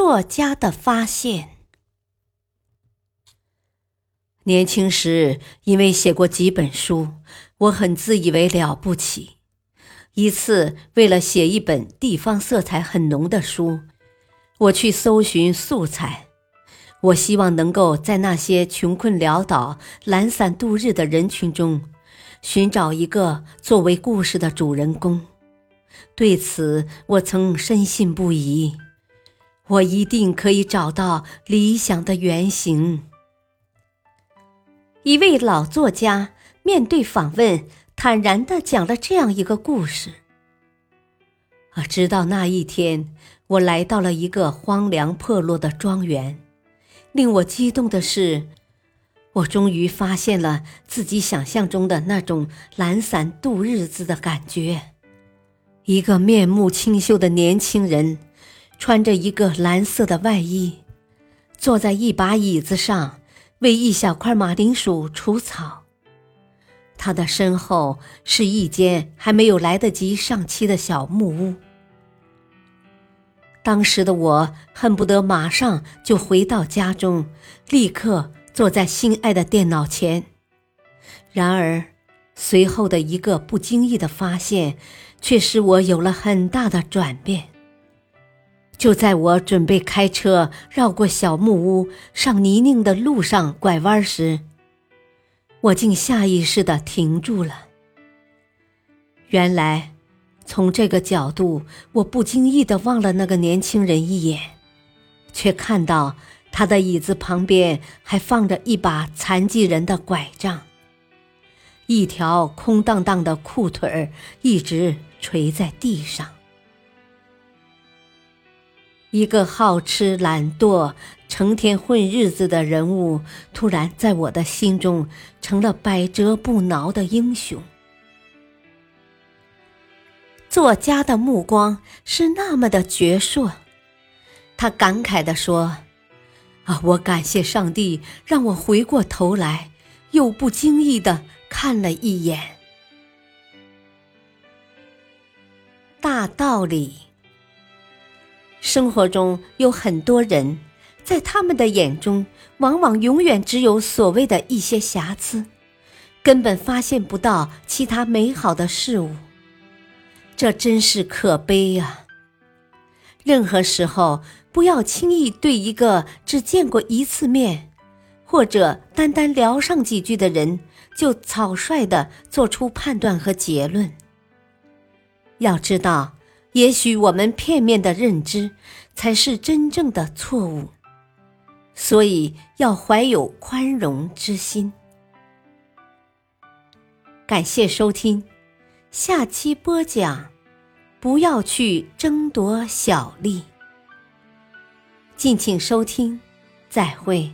作家的发现。年轻时，因为写过几本书，我很自以为了不起。一次，为了写一本地方色彩很浓的书，我去搜寻素材。我希望能够在那些穷困潦倒、懒散度日的人群中，寻找一个作为故事的主人公。对此，我曾深信不疑。我一定可以找到理想的原型。一位老作家面对访问，坦然的讲了这样一个故事。啊，直到那一天，我来到了一个荒凉破落的庄园，令我激动的是，我终于发现了自己想象中的那种懒散度日子的感觉。一个面目清秀的年轻人。穿着一个蓝色的外衣，坐在一把椅子上，为一小块马铃薯除草。他的身后是一间还没有来得及上漆的小木屋。当时的我恨不得马上就回到家中，立刻坐在心爱的电脑前。然而，随后的一个不经意的发现，却使我有了很大的转变。就在我准备开车绕过小木屋，上泥泞的路上拐弯时，我竟下意识地停住了。原来，从这个角度，我不经意地望了那个年轻人一眼，却看到他的椅子旁边还放着一把残疾人的拐杖，一条空荡荡的裤腿儿一直垂在地上。一个好吃懒惰、成天混日子的人物，突然在我的心中成了百折不挠的英雄。作家的目光是那么的矍铄，他感慨地说：“啊，我感谢上帝，让我回过头来，又不经意的看了一眼。”大道理。生活中有很多人，在他们的眼中，往往永远只有所谓的一些瑕疵，根本发现不到其他美好的事物。这真是可悲呀！任何时候，不要轻易对一个只见过一次面，或者单单聊上几句的人，就草率的做出判断和结论。要知道。也许我们片面的认知才是真正的错误，所以要怀有宽容之心。感谢收听，下期播讲，不要去争夺小利。敬请收听，再会。